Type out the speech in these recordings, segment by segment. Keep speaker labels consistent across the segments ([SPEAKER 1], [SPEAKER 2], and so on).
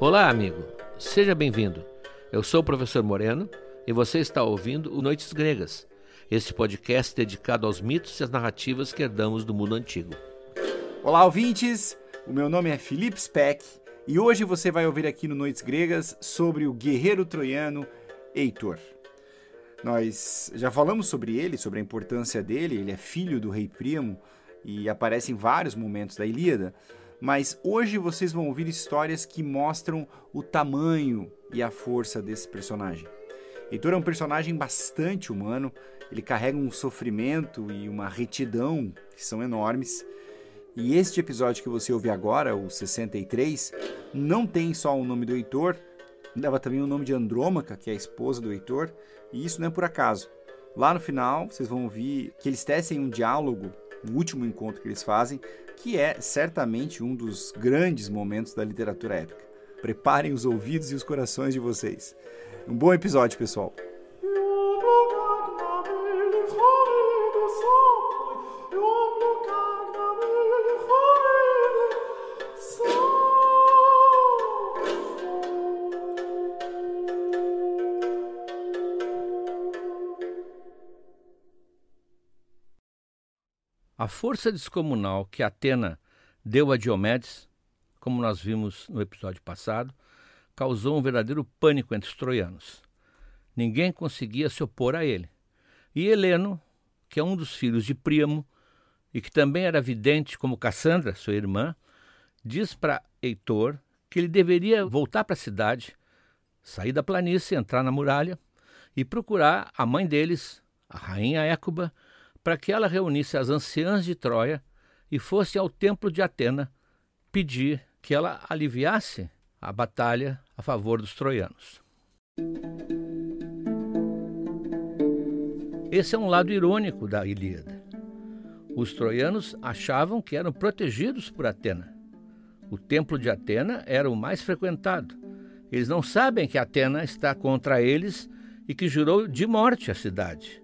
[SPEAKER 1] Olá, amigo. Seja bem-vindo. Eu sou o professor Moreno e você está ouvindo o Noites Gregas, este podcast dedicado aos mitos e às narrativas que herdamos do mundo antigo.
[SPEAKER 2] Olá, ouvintes! O meu nome é Felipe Speck e hoje você vai ouvir aqui no Noites Gregas sobre o guerreiro troiano Heitor. Nós já falamos sobre ele, sobre a importância dele, ele é filho do rei Príamo e aparece em vários momentos da Ilíada, mas hoje vocês vão ouvir histórias que mostram o tamanho e a força desse personagem. Heitor é um personagem bastante humano, ele carrega um sofrimento e uma retidão que são enormes. E este episódio que você ouve agora, o 63, não tem só o nome do Heitor, leva também o nome de Andrômaca, que é a esposa do Heitor, e isso não é por acaso. Lá no final, vocês vão ouvir que eles tecem um diálogo, o último encontro que eles fazem, que é certamente um dos grandes momentos da literatura épica. Preparem os ouvidos e os corações de vocês. Um bom episódio, pessoal.
[SPEAKER 1] Força descomunal que Atena deu a Diomedes, como nós vimos no episódio passado, causou um verdadeiro pânico entre os troianos. Ninguém conseguia se opor a ele. E Heleno, que é um dos filhos de Príamo e que também era vidente como Cassandra, sua irmã, diz para Heitor que ele deveria voltar para a cidade, sair da planície, entrar na muralha e procurar a mãe deles, a rainha Écuba, para que ela reunisse as anciãs de Troia e fosse ao templo de Atena pedir que ela aliviasse a batalha a favor dos troianos. Esse é um lado irônico da Ilíada. Os troianos achavam que eram protegidos por Atena. O templo de Atena era o mais frequentado. Eles não sabem que Atena está contra eles e que jurou de morte a cidade.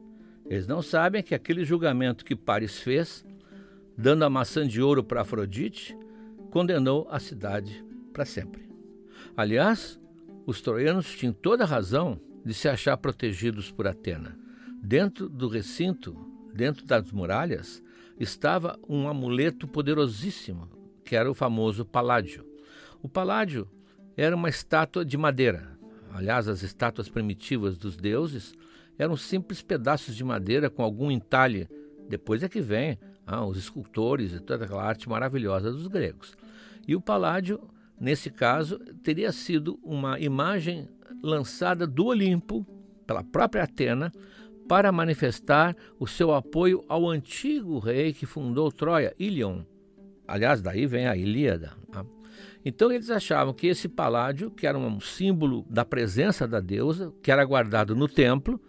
[SPEAKER 1] Eles não sabem que aquele julgamento que Paris fez, dando a maçã de ouro para Afrodite, condenou a cidade para sempre. Aliás, os troianos tinham toda a razão de se achar protegidos por Atena. Dentro do recinto, dentro das muralhas, estava um amuleto poderosíssimo, que era o famoso Paládio. O Paládio era uma estátua de madeira. Aliás, as estátuas primitivas dos deuses eram simples pedaços de madeira com algum entalhe. Depois é que vem ah, os escultores e toda aquela arte maravilhosa dos gregos. E o paládio, nesse caso, teria sido uma imagem lançada do Olimpo pela própria Atena para manifestar o seu apoio ao antigo rei que fundou Troia, Ilion. Aliás, daí vem a Ilíada. Tá? Então eles achavam que esse paládio, que era um símbolo da presença da deusa, que era guardado no templo,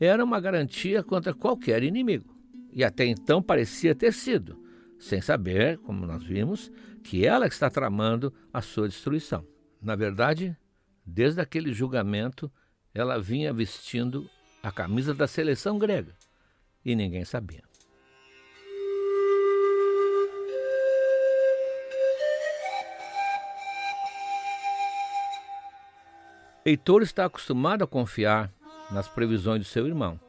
[SPEAKER 1] era uma garantia contra qualquer inimigo. E até então parecia ter sido, sem saber, como nós vimos, que ela está tramando a sua destruição. Na verdade, desde aquele julgamento, ela vinha vestindo a camisa da seleção grega e ninguém sabia. Heitor está acostumado a confiar nas previsões do seu irmão.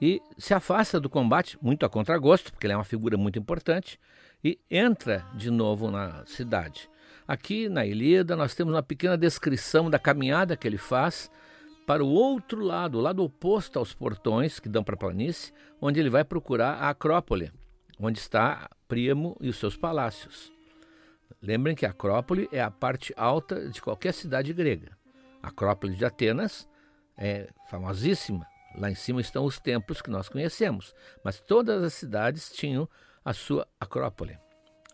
[SPEAKER 1] E se afasta do combate, muito a contragosto, porque ele é uma figura muito importante, e entra de novo na cidade. Aqui na Ilíada nós temos uma pequena descrição da caminhada que ele faz para o outro lado, o lado oposto aos portões que dão para a planície, onde ele vai procurar a Acrópole, onde está Príamo e os seus palácios. Lembrem que a Acrópole é a parte alta de qualquer cidade grega. A Acrópole de Atenas é famosíssima. Lá em cima estão os templos que nós conhecemos, mas todas as cidades tinham a sua acrópole.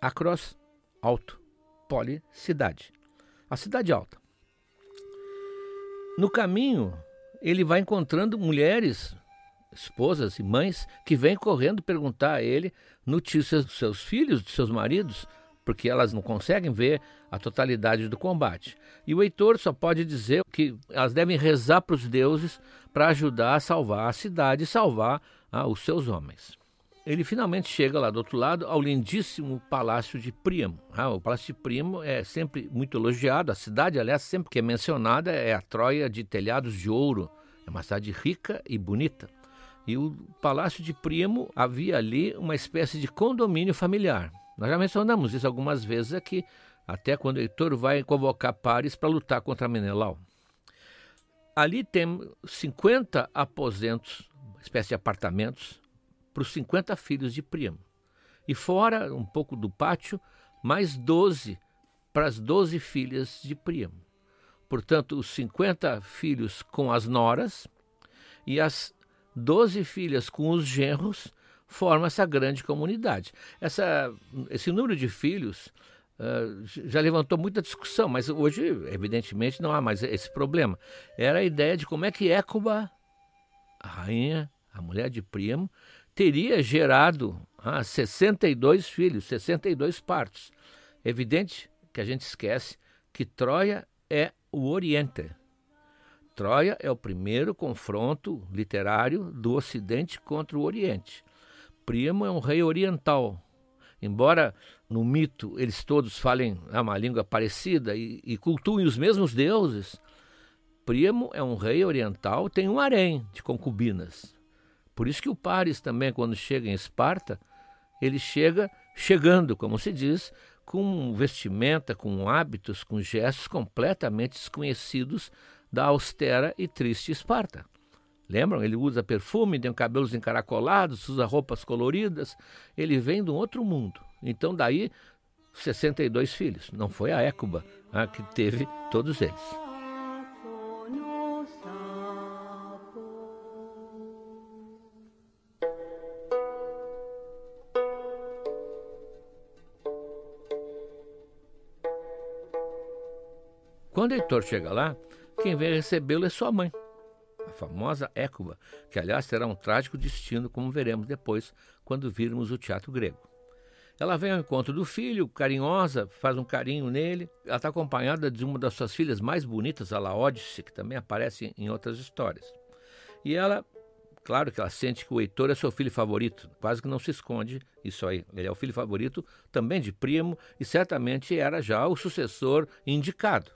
[SPEAKER 1] Acros, alto, poli, cidade. A cidade alta. No caminho, ele vai encontrando mulheres, esposas e mães que vêm correndo perguntar a ele notícias dos seus filhos, dos seus maridos, porque elas não conseguem ver a totalidade do combate. E o Heitor só pode dizer que elas devem rezar para os deuses para ajudar a salvar a cidade e salvar ah, os seus homens. ele finalmente chega lá do outro lado ao lindíssimo Palácio de Príamo. Ah, o Palácio de Príamo é sempre muito elogiado, a cidade, aliás, sempre que é mencionada, é a Troia de telhados de ouro. É uma cidade rica e bonita. E o Palácio de Príamo havia ali uma espécie de condomínio familiar. Nós já mencionamos isso algumas vezes aqui, até quando Heitor vai convocar pares para lutar contra Menelau. Ali tem 50 aposentos, uma espécie de apartamentos, para os 50 filhos de Príamo. E fora, um pouco do pátio, mais 12 para as 12 filhas de Príamo. Portanto, os 50 filhos com as noras e as 12 filhas com os genros formam essa grande comunidade. Essa, esse número de filhos uh, já levantou muita discussão, mas hoje, evidentemente, não há mais esse problema. Era a ideia de como é que Écuba, a rainha, a mulher de Príamo, teria gerado ah, 62 filhos, 62 partos. Evidente que a gente esquece que Troia é o Oriente. Troia é o primeiro confronto literário do Ocidente contra o Oriente. Príamo é um rei oriental. Embora no mito eles todos falem uma língua parecida e, e cultuem os mesmos deuses, Príamo é um rei oriental, tem um harém de concubinas. Por isso que o Paris também, quando chega em Esparta, ele chega chegando, como se diz, com vestimenta, com hábitos, com gestos completamente desconhecidos da austera e triste Esparta. Lembram? Ele usa perfume, tem cabelos encaracolados, usa roupas coloridas. Ele vem de um outro mundo. Então, daí, 62 filhos. Não foi a Écuba a que teve todos eles. Quando Heitor chega lá, quem vem recebê-lo é sua mãe, a famosa Écuba, que aliás terá um trágico destino, como veremos depois, quando virmos o teatro grego. Ela vem ao encontro do filho, carinhosa, faz um carinho nele. Ela está acompanhada de uma das suas filhas mais bonitas, a Laodice, que também aparece em outras histórias. E ela, claro que ela sente que o Heitor é seu filho favorito, quase que não se esconde isso aí. Ele é o filho favorito também de Primo e certamente era já o sucessor indicado.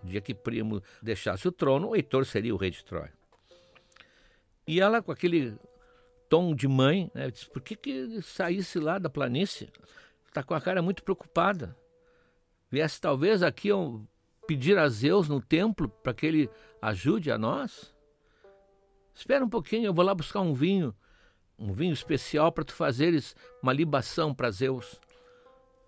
[SPEAKER 1] No dia que Primo deixasse o trono, o Heitor seria o rei de Troia. E ela, com aquele tom de mãe, né, disse: por que, que saísse lá da planície? Está com a cara muito preocupada. Viesse talvez aqui pedir a Zeus no templo para que ele ajude a nós? Espera um pouquinho, eu vou lá buscar um vinho, um vinho especial para tu fazeres uma libação para Zeus.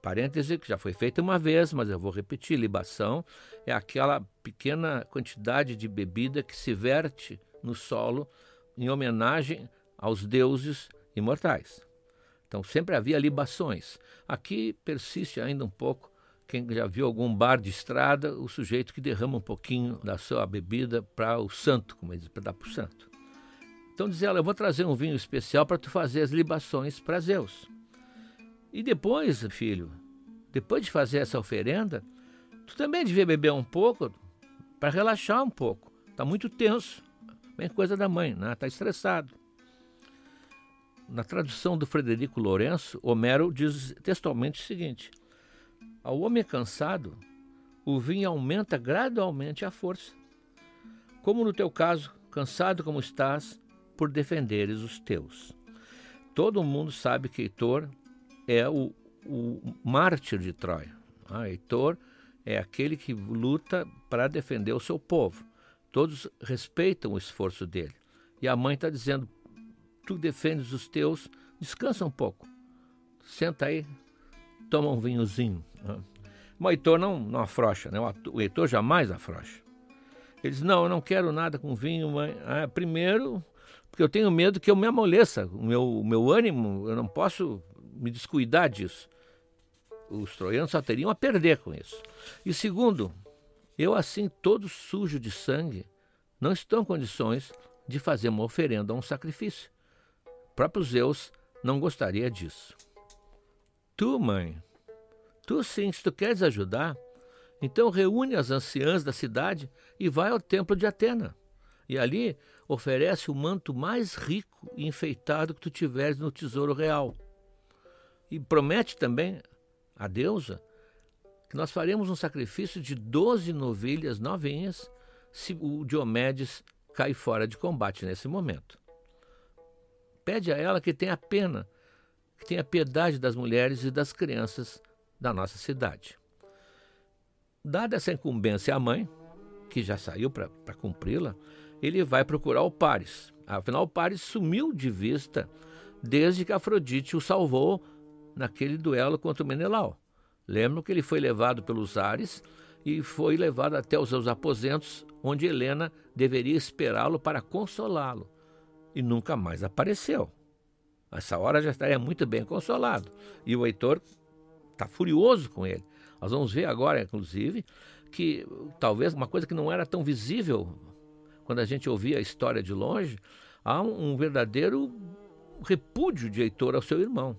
[SPEAKER 1] Parêntese que já foi feita uma vez, mas eu vou repetir: libação é aquela pequena quantidade de bebida que se verte no solo em homenagem aos deuses imortais. Então sempre havia libações. Aqui persiste ainda um pouco. Quem já viu algum bar de estrada, o sujeito que derrama um pouquinho da sua bebida para o santo, como diz, para dar para o santo. Então diz ela: Eu vou trazer um vinho especial para tu fazer as libações para Zeus. E depois, filho, depois de fazer essa oferenda, tu também devia beber um pouco para relaxar um pouco. Está muito tenso. Bem coisa da mãe, né? Está estressado. Na tradução do Frederico Lourenço, Homero diz textualmente o seguinte: Ao homem cansado, o vinho aumenta gradualmente a força. Como no teu caso, cansado como estás por defenderes os teus. Todo mundo sabe que Heitor é o, o mártir de Troia. Ah, Heitor é aquele que luta para defender o seu povo. Todos respeitam o esforço dele. E a mãe está dizendo: Tu defendes os teus, descansa um pouco. Senta aí, toma um vinhozinho. Mas o Heitor não, não afrocha, né? o Heitor jamais afrocha. Ele diz: Não, eu não quero nada com vinho, mãe. Ah, primeiro, porque eu tenho medo que eu me amoleça, o meu, o meu ânimo, eu não posso me descuidar disso. Os troianos só teriam a perder com isso. E segundo, eu assim, todo sujo de sangue, não estou em condições de fazer uma oferenda a um sacrifício. O próprio Zeus não gostaria disso. Tu, mãe, tu sim, se tu queres ajudar, então reúne as anciãs da cidade e vai ao templo de Atena. E ali oferece o manto mais rico e enfeitado que tu tiveres no tesouro real. E promete também a deusa que nós faremos um sacrifício de doze novilhas novinhas se o Diomedes cair fora de combate nesse momento. Pede a ela que tenha pena, que tenha piedade das mulheres e das crianças da nossa cidade. Dada essa incumbência à mãe, que já saiu para cumpri-la, ele vai procurar o Paris. Afinal, o Paris sumiu de vista desde que Afrodite o salvou naquele duelo contra o Menelau. Lembram que ele foi levado pelos ares e foi levado até os seus aposentos, onde Helena deveria esperá-lo para consolá-lo. E nunca mais apareceu. Essa hora já estaria muito bem consolado. E o Heitor está furioso com ele. Nós vamos ver agora, inclusive, que talvez uma coisa que não era tão visível quando a gente ouvia a história de longe, há um verdadeiro repúdio de Heitor ao seu irmão.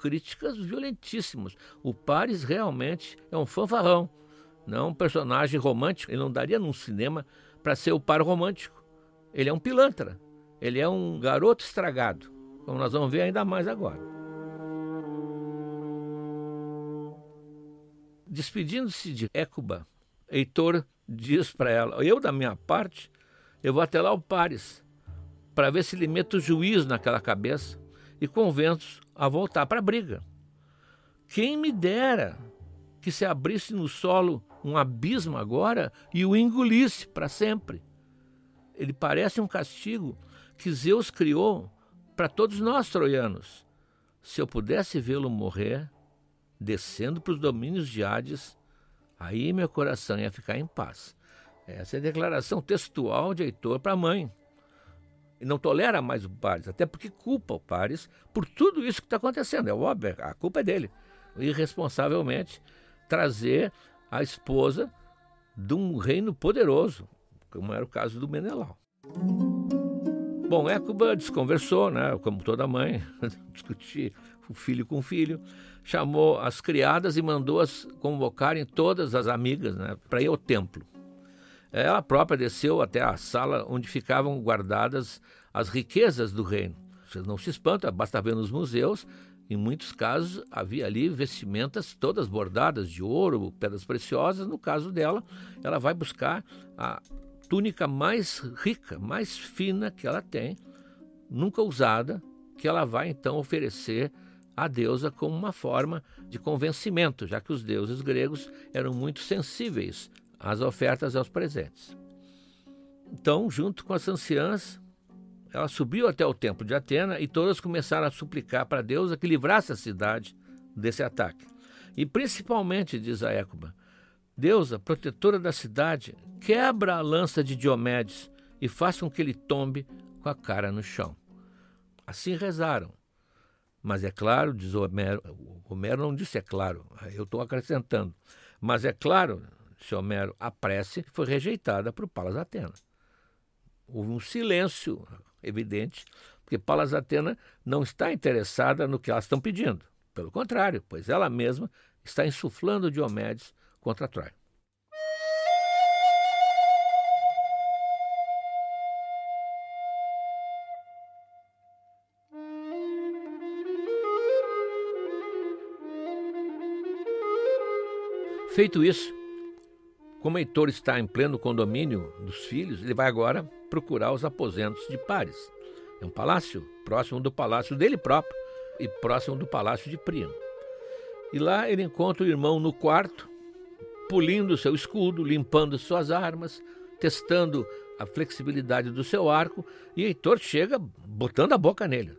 [SPEAKER 1] Críticas violentíssimas. O Paris realmente é um fanfarrão, não um personagem romântico. Ele não daria num cinema para ser o par romântico. Ele é um pilantra. Ele é um garoto estragado, como nós vamos ver ainda mais agora. Despedindo-se de Écuba, Heitor diz para ela: Eu, da minha parte, eu vou até lá ao Pares, para ver se ele mete o juízo naquela cabeça e convenço a voltar para a briga. Quem me dera que se abrisse no solo um abismo agora e o engolisse para sempre. Ele parece um castigo que Zeus criou para todos nós troianos. Se eu pudesse vê-lo morrer, descendo para os domínios de Hades, aí meu coração ia ficar em paz. Essa é a declaração textual de Heitor para a mãe. E não tolera mais o Pares, até porque culpa o Pares por tudo isso que está acontecendo. É óbvio, a culpa é dele. Irresponsavelmente trazer a esposa de um reino poderoso, como era o caso do Menelau. Bom, Écuba desconversou, né, como toda mãe, discutir o filho com o filho, chamou as criadas e mandou-as convocarem todas as amigas né, para ir ao templo. Ela própria desceu até a sala onde ficavam guardadas as riquezas do reino. Você não se espanta, basta ver nos museus, em muitos casos havia ali vestimentas todas bordadas de ouro, pedras preciosas. No caso dela, ela vai buscar a túnica mais rica, mais fina que ela tem, nunca usada, que ela vai então oferecer à deusa como uma forma de convencimento, já que os deuses gregos eram muito sensíveis às ofertas aos presentes. Então, junto com as anciãs, ela subiu até o templo de Atena e todas começaram a suplicar para a deusa que livrasse a cidade desse ataque. E principalmente, diz a Écuba, deusa, protetora da cidade, quebra a lança de Diomedes e faça com que ele tombe com a cara no chão. Assim rezaram. Mas é claro, diz Homero, Homero não disse é claro, eu estou acrescentando. Mas é claro, se Homero, a prece foi rejeitada por Palas Atena. Houve um silêncio evidente, porque Palas Atena não está interessada no que elas estão pedindo. Pelo contrário, pois ela mesma está insuflando Diomedes contra Troia. Feito isso, como Heitor está em pleno condomínio dos filhos, ele vai agora procurar os aposentos de Pares. É um palácio próximo do palácio dele próprio e próximo do palácio de Príamo. E lá ele encontra o irmão no quarto, pulindo seu escudo, limpando suas armas, testando a flexibilidade do seu arco, e Heitor chega botando a boca nele.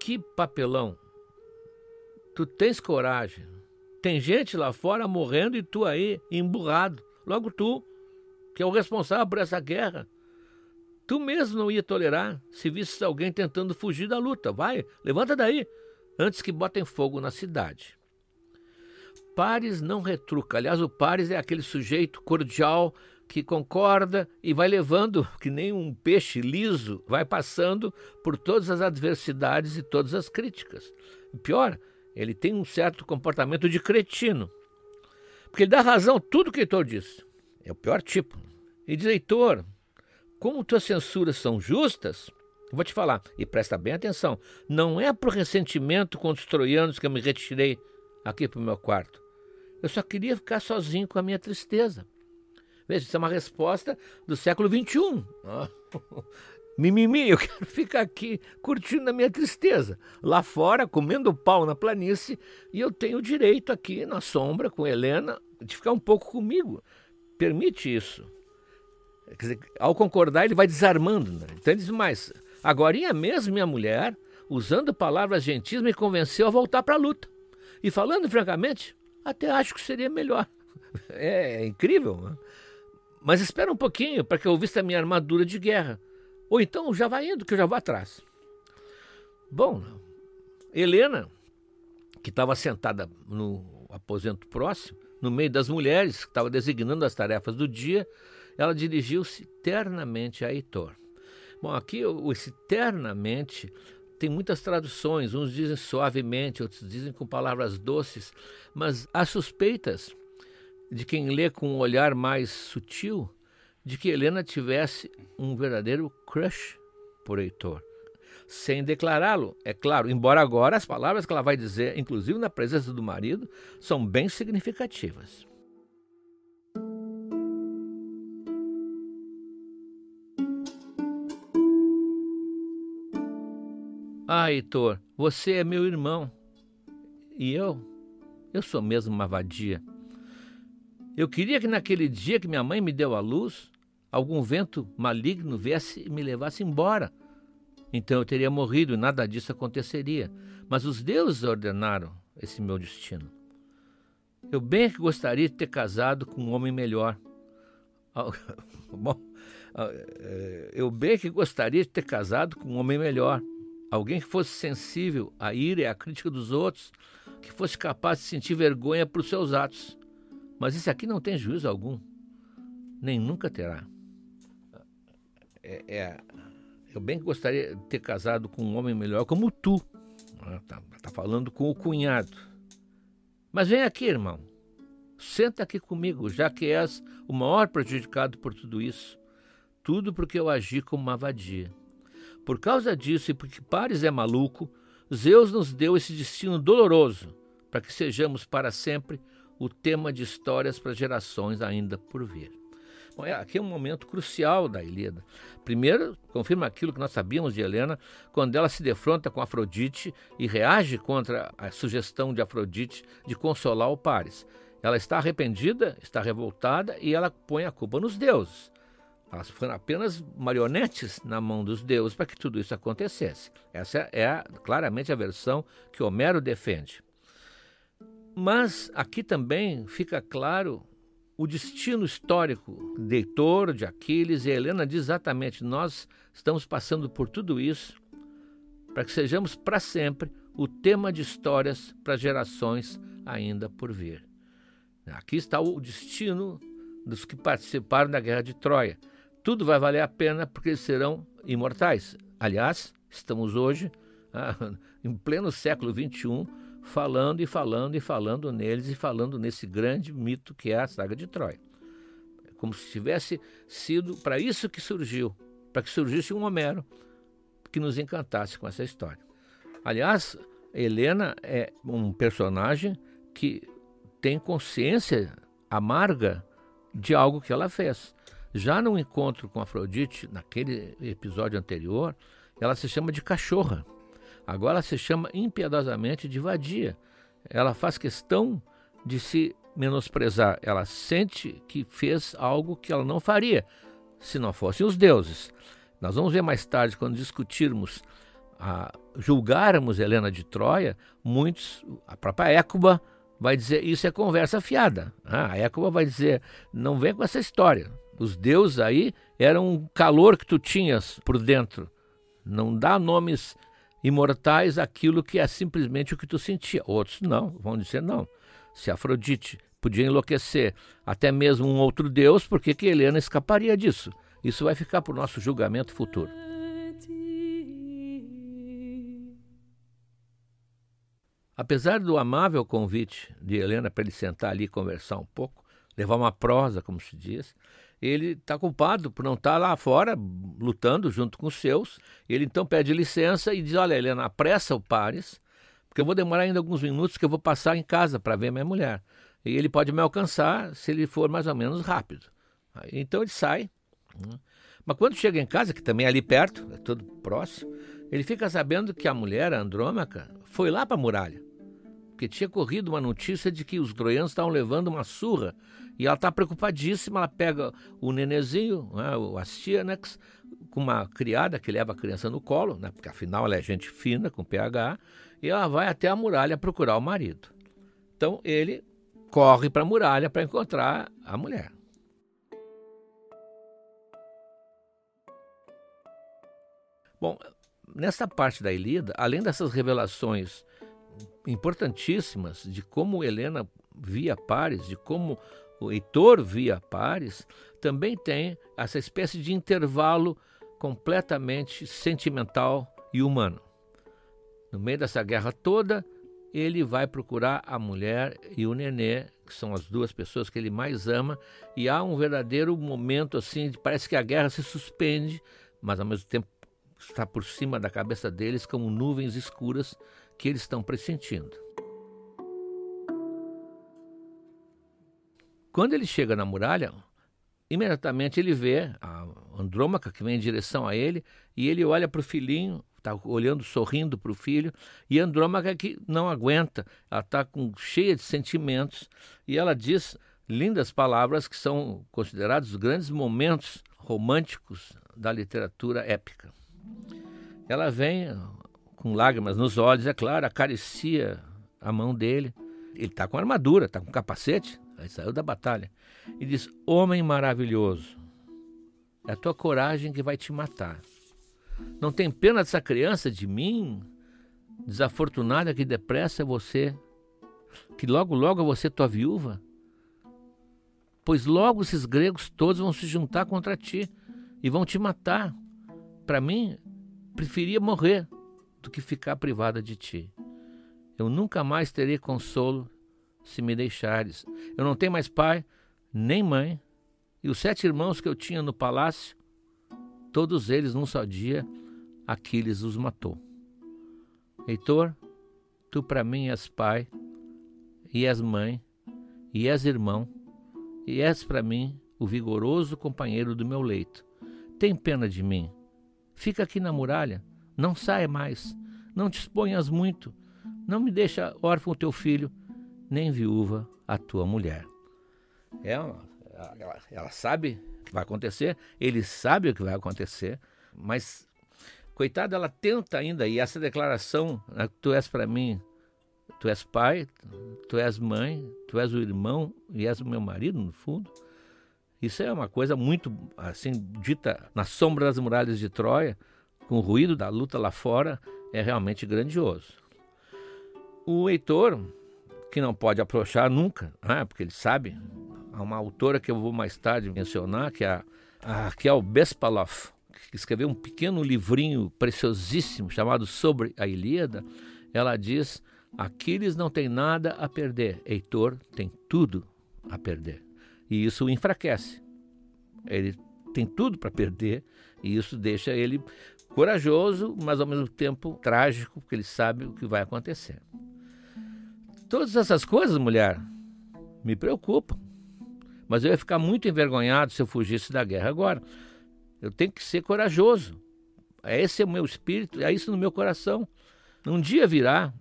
[SPEAKER 1] Que papelão! Tu tens coragem tem gente lá fora morrendo e tu aí emburrado. Logo tu, que é o responsável por essa guerra. Tu mesmo não ia tolerar se visse alguém tentando fugir da luta. Vai, levanta daí, antes que botem fogo na cidade. Pares não retruca. Aliás, o Pares é aquele sujeito cordial que concorda e vai levando, que nem um peixe liso, vai passando por todas as adversidades e todas as críticas. Pior, ele tem um certo comportamento de cretino. Porque ele dá razão tudo que Heitor diz. É o pior tipo. E diz, Heitor, como tuas censuras são justas, vou te falar, e presta bem atenção, não é por ressentimento contra os troianos que eu me retirei aqui para o meu quarto. Eu só queria ficar sozinho com a minha tristeza. Veja, isso é uma resposta do século XXI. Mimimi, eu quero ficar aqui curtindo a minha tristeza. Lá fora, comendo pau na planície, e eu tenho o direito aqui na sombra com Helena de ficar um pouco comigo. Permite isso. Dizer, ao concordar, ele vai desarmando. Né? Então ele diz mais. Agora, mesmo minha mulher, usando palavras gentis, me convenceu a voltar para a luta. E falando francamente, até acho que seria melhor. É, é incrível. Né? Mas espera um pouquinho para que eu vista a minha armadura de guerra. Ou então já vai indo, que eu já vou atrás. Bom, Helena, que estava sentada no aposento próximo, no meio das mulheres, que estava designando as tarefas do dia, ela dirigiu-se ternamente a Heitor. Bom, aqui esse ternamente tem muitas traduções, uns dizem suavemente, outros dizem com palavras doces, mas há suspeitas de quem lê com um olhar mais sutil de que Helena tivesse um verdadeiro crush por Heitor. Sem declará-lo, é claro, embora agora as palavras que ela vai dizer, inclusive na presença do marido, são bem significativas. Ah, Heitor, você é meu irmão. E eu? Eu sou mesmo uma vadia. Eu queria que naquele dia que minha mãe me deu a luz, algum vento maligno viesse e me levasse embora. Então eu teria morrido e nada disso aconteceria. Mas os deuses ordenaram esse meu destino. Eu bem que gostaria de ter casado com um homem melhor. Bom, é, eu bem que gostaria de ter casado com um homem melhor. Alguém que fosse sensível à ira e à crítica dos outros, que fosse capaz de sentir vergonha por seus atos. Mas esse aqui não tem juízo algum, nem nunca terá. É, é, eu bem gostaria de ter casado com um homem melhor como tu. Está tá falando com o cunhado. Mas vem aqui, irmão. Senta aqui comigo, já que és o maior prejudicado por tudo isso. Tudo porque eu agi como uma vadia. Por causa disso e porque Pares é maluco, Zeus nos deu esse destino doloroso para que sejamos para sempre o tema de histórias para gerações ainda por vir. Bom, é, aqui é um momento crucial da Ilíada. Primeiro, confirma aquilo que nós sabíamos de Helena, quando ela se defronta com Afrodite e reage contra a sugestão de Afrodite de consolar o Pares. Ela está arrependida, está revoltada e ela põe a culpa nos deuses. Elas foram apenas marionetes na mão dos deuses para que tudo isso acontecesse. Essa é claramente a versão que Homero defende. Mas aqui também fica claro o destino histórico de Heitor, de Aquiles e Helena diz exatamente: nós estamos passando por tudo isso para que sejamos para sempre o tema de histórias para gerações ainda por vir. Aqui está o destino dos que participaram da Guerra de Troia tudo vai valer a pena porque eles serão imortais. Aliás, estamos hoje, ah, em pleno século XXI, falando e falando e falando neles e falando nesse grande mito que é a saga de Troia. Como se tivesse sido para isso que surgiu, para que surgisse um Homero que nos encantasse com essa história. Aliás, Helena é um personagem que tem consciência amarga de algo que ela fez. Já no encontro com Afrodite, naquele episódio anterior, ela se chama de cachorra. Agora se chama impiedosamente de vadia. Ela faz questão de se menosprezar. Ela sente que fez algo que ela não faria se não fossem os deuses. Nós vamos ver mais tarde, quando discutirmos, a, julgarmos Helena de Troia, muitos, a própria Écuba vai dizer isso é conversa fiada. Ah, a Écuba vai dizer não vem com essa história. Os deuses aí eram um calor que tu tinhas por dentro. Não dá nomes imortais aquilo que é simplesmente o que tu sentia. Outros não, vão dizer não. Se Afrodite podia enlouquecer até mesmo um outro deus, por que, que Helena escaparia disso? Isso vai ficar para o nosso julgamento futuro. Apesar do amável convite de Helena para ele sentar ali e conversar um pouco, levar uma prosa, como se diz, ele está culpado por não estar tá lá fora lutando junto com os seus. Ele então pede licença e diz: Olha, Helena, apressa o Pares, porque eu vou demorar ainda alguns minutos que eu vou passar em casa para ver minha mulher. E ele pode me alcançar se ele for mais ou menos rápido. Então ele sai. Né? Mas quando chega em casa, que também é ali perto, é tudo próximo, ele fica sabendo que a mulher, a Andrômaca, foi lá para a muralha. Porque tinha corrido uma notícia de que os troianos estavam levando uma surra. E ela está preocupadíssima, ela pega o nenezinho, né, o Astyanax, com uma criada que leva a criança no colo, né, porque afinal ela é gente fina, com pH, e ela vai até a muralha procurar o marido. Então ele corre para a muralha para encontrar a mulher. Bom, nessa parte da Ilíada, além dessas revelações importantíssimas de como Helena via Pares, de como o Heitor via Pares, também tem essa espécie de intervalo completamente sentimental e humano. No meio dessa guerra toda, ele vai procurar a mulher e o nenê, que são as duas pessoas que ele mais ama, e há um verdadeiro momento assim, parece que a guerra se suspende, mas ao mesmo tempo está por cima da cabeça deles como nuvens escuras que eles estão pressentindo. Quando ele chega na muralha, imediatamente ele vê a Andrômaca que vem em direção a ele e ele olha para o filhinho, está olhando, sorrindo para o filho, e Andrômaca que não aguenta, ela está cheia de sentimentos e ela diz lindas palavras que são considerados grandes momentos românticos da literatura épica. Ela vem com lágrimas nos olhos, é claro, acaricia a mão dele. Ele está com armadura, está com capacete, aí saiu da batalha. E diz: Homem maravilhoso, é a tua coragem que vai te matar. Não tem pena dessa criança, de mim, desafortunada que depressa é você, que logo, logo você tua viúva? Pois logo esses gregos todos vão se juntar contra ti e vão te matar. Para mim, preferia morrer do que ficar privada de ti. Eu nunca mais terei consolo se me deixares. Eu não tenho mais pai, nem mãe, e os sete irmãos que eu tinha no palácio, todos eles num só dia, Aquiles os matou. Heitor, tu para mim és pai, e és mãe, e és irmão, e és para mim o vigoroso companheiro do meu leito. Tem pena de mim, Fica aqui na muralha, não saia mais, não te exponhas muito, não me deixa órfão teu filho, nem viúva a tua mulher. É, ela, ela sabe que vai acontecer, ele sabe o que vai acontecer, mas, coitada, ela tenta ainda, e essa declaração, né, tu és para mim, tu és pai, tu és mãe, tu és o irmão e és o meu marido, no fundo, isso é uma coisa muito, assim, dita na sombra das muralhas de Troia, com o ruído da luta lá fora, é realmente grandioso. O Heitor, que não pode approachar nunca, né, porque ele sabe, há uma autora que eu vou mais tarde mencionar, que é a, Raquel Bespalov, que escreveu um pequeno livrinho preciosíssimo chamado Sobre a Ilíada, ela diz: Aquiles não tem nada a perder, Heitor tem tudo a perder. E isso o enfraquece. Ele tem tudo para perder e isso deixa ele corajoso, mas ao mesmo tempo trágico, porque ele sabe o que vai acontecer. Todas essas coisas, mulher, me preocupam. Mas eu ia ficar muito envergonhado se eu fugisse da guerra agora. Eu tenho que ser corajoso. Esse é o meu espírito, é isso no meu coração. Um dia virá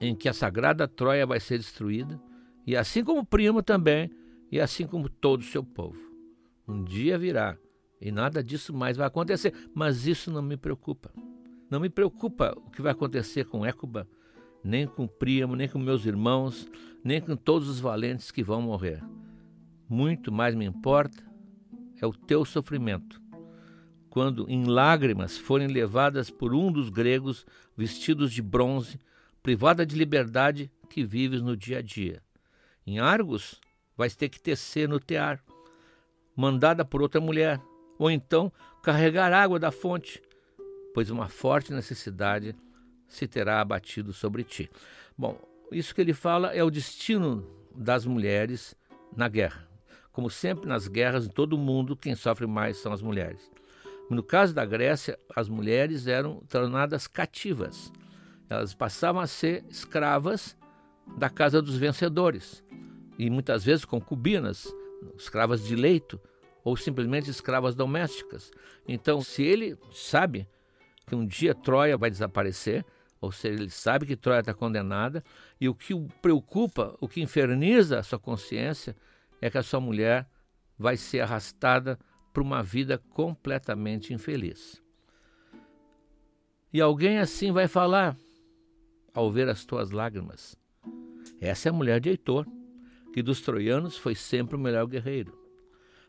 [SPEAKER 1] em que a sagrada Troia vai ser destruída, e assim como o primo também, e assim como todo o seu povo. Um dia virá e nada disso mais vai acontecer, mas isso não me preocupa. Não me preocupa o que vai acontecer com Écuba, nem com Príamo, nem com meus irmãos, nem com todos os valentes que vão morrer. Muito mais me importa é o teu sofrimento, quando em lágrimas forem levadas por um dos gregos vestidos de bronze, privada de liberdade que vives no dia a dia. Em Argos, vais ter que tecer no tear, mandada por outra mulher, ou então carregar água da fonte, pois uma forte necessidade se terá abatido sobre ti. Bom, isso que ele fala é o destino das mulheres na guerra. Como sempre nas guerras em todo o mundo, quem sofre mais são as mulheres. No caso da Grécia, as mulheres eram tornadas cativas. Elas passavam a ser escravas da casa dos vencedores e muitas vezes concubinas, escravas de leito ou simplesmente escravas domésticas. Então, se ele sabe que um dia Troia vai desaparecer, ou seja, ele sabe que Troia está condenada, e o que o preocupa, o que inferniza a sua consciência, é que a sua mulher vai ser arrastada para uma vida completamente infeliz. E alguém assim vai falar ao ver as tuas lágrimas. Essa é a mulher de Heitor, que dos troianos foi sempre o melhor guerreiro.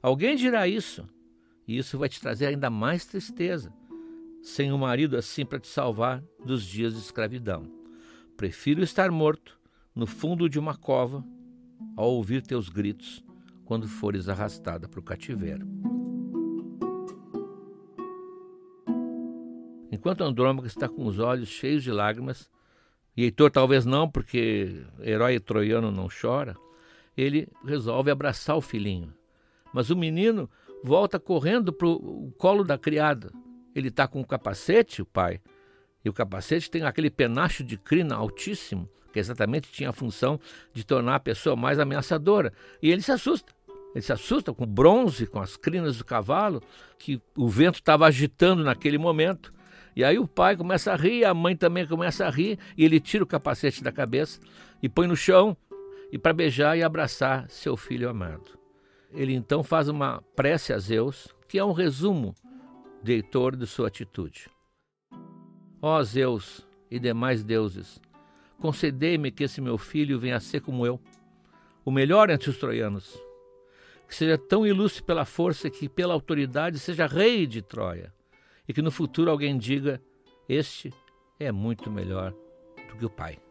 [SPEAKER 1] Alguém dirá isso, e isso vai te trazer ainda mais tristeza, sem um marido assim para te salvar dos dias de escravidão. Prefiro estar morto no fundo de uma cova ao ouvir teus gritos quando fores arrastada para o cativeiro. Enquanto Andrômaca está com os olhos cheios de lágrimas, e Heitor talvez não, porque herói troiano não chora, ele resolve abraçar o filhinho. Mas o menino volta correndo para o colo da criada. Ele está com o capacete, o pai, e o capacete tem aquele penacho de crina altíssimo, que exatamente tinha a função de tornar a pessoa mais ameaçadora. E ele se assusta. Ele se assusta com o bronze, com as crinas do cavalo, que o vento estava agitando naquele momento. E aí o pai começa a rir, a mãe também começa a rir, e ele tira o capacete da cabeça e põe no chão e para beijar e abraçar seu filho amado. Ele então faz uma prece a Zeus, que é um resumo de Heitor de sua atitude. Ó Zeus e demais deuses, concedei-me que esse meu filho venha a ser como eu, o melhor entre os troianos, que seja tão ilustre pela força que pela autoridade seja rei de Troia e que no futuro alguém diga: Este é muito melhor do que o pai.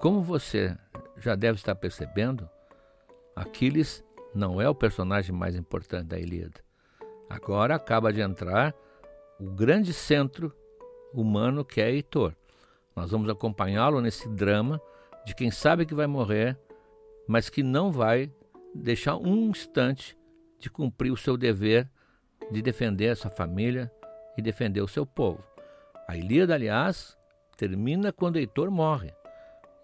[SPEAKER 1] Como você já deve estar percebendo, Aquiles não é o personagem mais importante da Ilíada. Agora acaba de entrar o grande centro humano que é Heitor. Nós vamos acompanhá-lo nesse drama de quem sabe que vai morrer, mas que não vai deixar um instante de cumprir o seu dever de defender a sua família e defender o seu povo. A Ilíada, aliás, termina quando Heitor morre.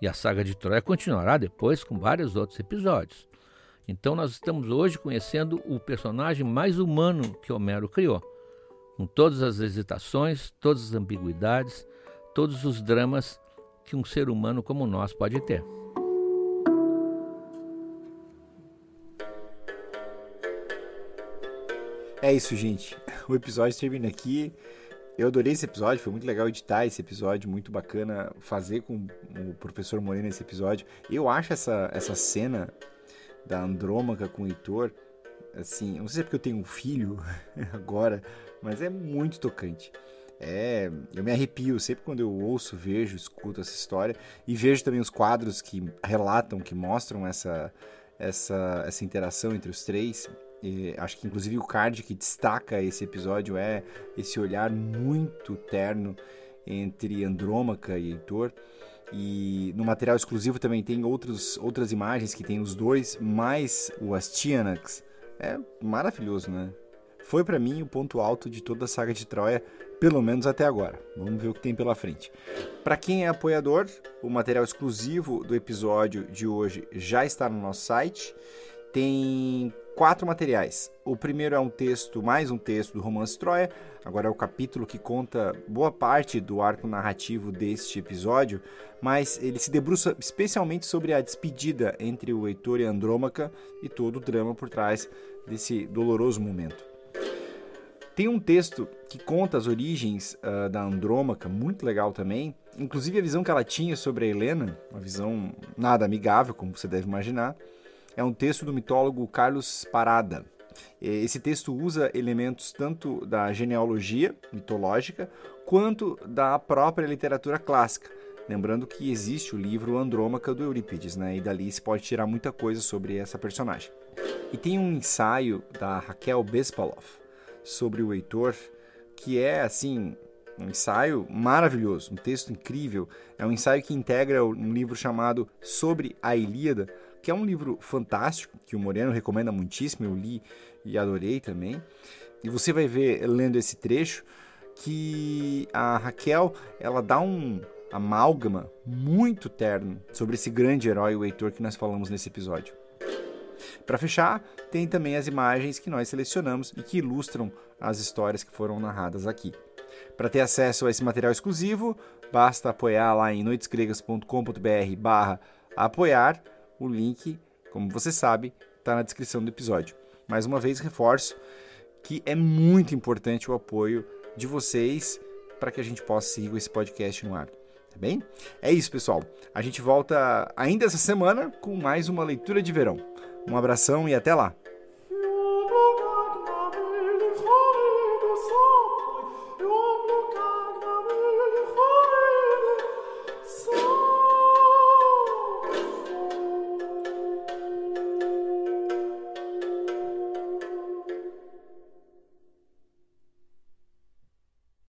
[SPEAKER 1] E a saga de Troia continuará depois com vários outros episódios. Então nós estamos hoje conhecendo o personagem mais humano que Homero criou com todas as hesitações, todas as ambiguidades, todos os dramas que um ser humano como nós pode ter.
[SPEAKER 2] É isso, gente. O episódio termina aqui. Eu adorei esse episódio, foi muito legal editar esse episódio, muito bacana fazer com o professor Moreno esse episódio. Eu acho essa, essa cena da Andrômaca com o Heitor, assim, não sei se é porque eu tenho um filho agora, mas é muito tocante. É, eu me arrepio sempre quando eu ouço, vejo, escuto essa história e vejo também os quadros que relatam, que mostram essa, essa, essa interação entre os três. E acho que inclusive o card que destaca esse episódio é esse olhar muito terno entre Andrômaca e Heitor. E no material exclusivo também tem outros, outras imagens que tem os dois, mais o Astyanax. É maravilhoso, né? foi para mim o ponto alto de toda a saga de Troia, pelo menos até agora. Vamos ver o que tem pela frente. Para quem é apoiador, o material exclusivo do episódio de hoje já está no nosso site. Tem quatro materiais. O primeiro é um texto, mais um texto do romance Troia. Agora é o capítulo que conta boa parte do arco narrativo deste episódio, mas ele se debruça especialmente sobre a despedida entre o Heitor e Andrômaca e todo o drama por trás desse doloroso momento. Tem um texto que conta as origens uh, da Andrômaca, muito legal também. Inclusive a visão que ela tinha sobre a Helena, uma visão nada amigável, como você deve imaginar. É um texto do mitólogo Carlos Parada. Esse texto usa elementos tanto da genealogia mitológica quanto da própria literatura clássica. Lembrando que existe o livro Andrômaca do Eurípides, né? E dali se pode tirar muita coisa sobre essa personagem. E tem um ensaio da Raquel Bespaloff sobre o Heitor que é assim um ensaio maravilhoso, um texto incrível. É um ensaio que integra um livro chamado Sobre a Ilíada, que é um livro fantástico, que o Moreno recomenda muitíssimo, eu li e adorei também. E você vai ver, lendo esse trecho, que a Raquel ela dá um amálgama muito terno sobre esse grande herói, o Heitor, que nós falamos nesse episódio. Para fechar, tem também as imagens que nós selecionamos e que ilustram as histórias que foram narradas aqui. Para ter acesso a esse material exclusivo, basta apoiar lá em noitesgregas.com.br barra apoiar. O link, como você sabe, está na descrição do episódio. Mais uma vez, reforço que é muito importante o apoio de vocês para que a gente possa seguir com esse podcast no ar. Tá bem? É isso, pessoal. A gente volta ainda essa semana com mais uma leitura de verão. Um abração e até lá!